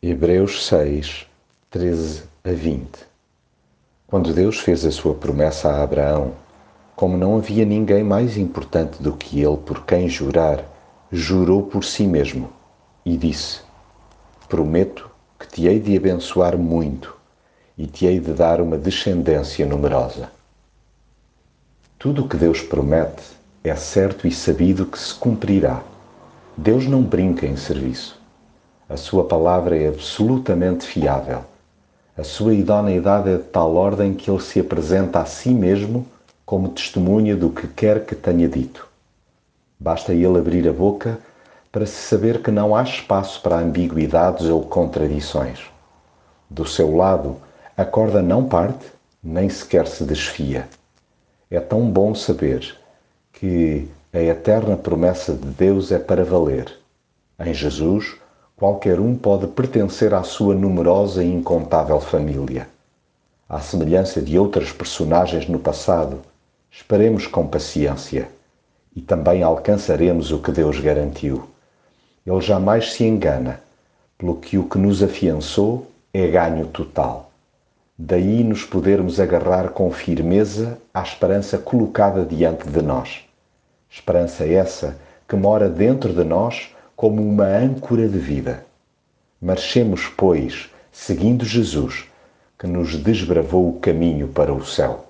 Hebreus 6, 13 a 20 Quando Deus fez a sua promessa a Abraão, como não havia ninguém mais importante do que ele por quem jurar, jurou por si mesmo e disse: Prometo que te hei de abençoar muito e te hei de dar uma descendência numerosa. Tudo o que Deus promete é certo e sabido que se cumprirá. Deus não brinca em serviço. A sua palavra é absolutamente fiável. A sua idoneidade é de tal ordem que ele se apresenta a si mesmo como testemunha do que quer que tenha dito. Basta ele abrir a boca para se saber que não há espaço para ambiguidades ou contradições. Do seu lado, a corda não parte, nem sequer se desfia. É tão bom saber que a eterna promessa de Deus é para valer. Em Jesus, qualquer um pode pertencer à sua numerosa e incontável família. À semelhança de outras personagens no passado, esperemos com paciência e também alcançaremos o que Deus garantiu. Ele jamais se engana, pelo que o que nos afiançou é ganho total. Daí nos podermos agarrar com firmeza à esperança colocada diante de nós. Esperança essa que mora dentro de nós como uma âncora de vida. Marchemos, pois, seguindo Jesus, que nos desbravou o caminho para o céu.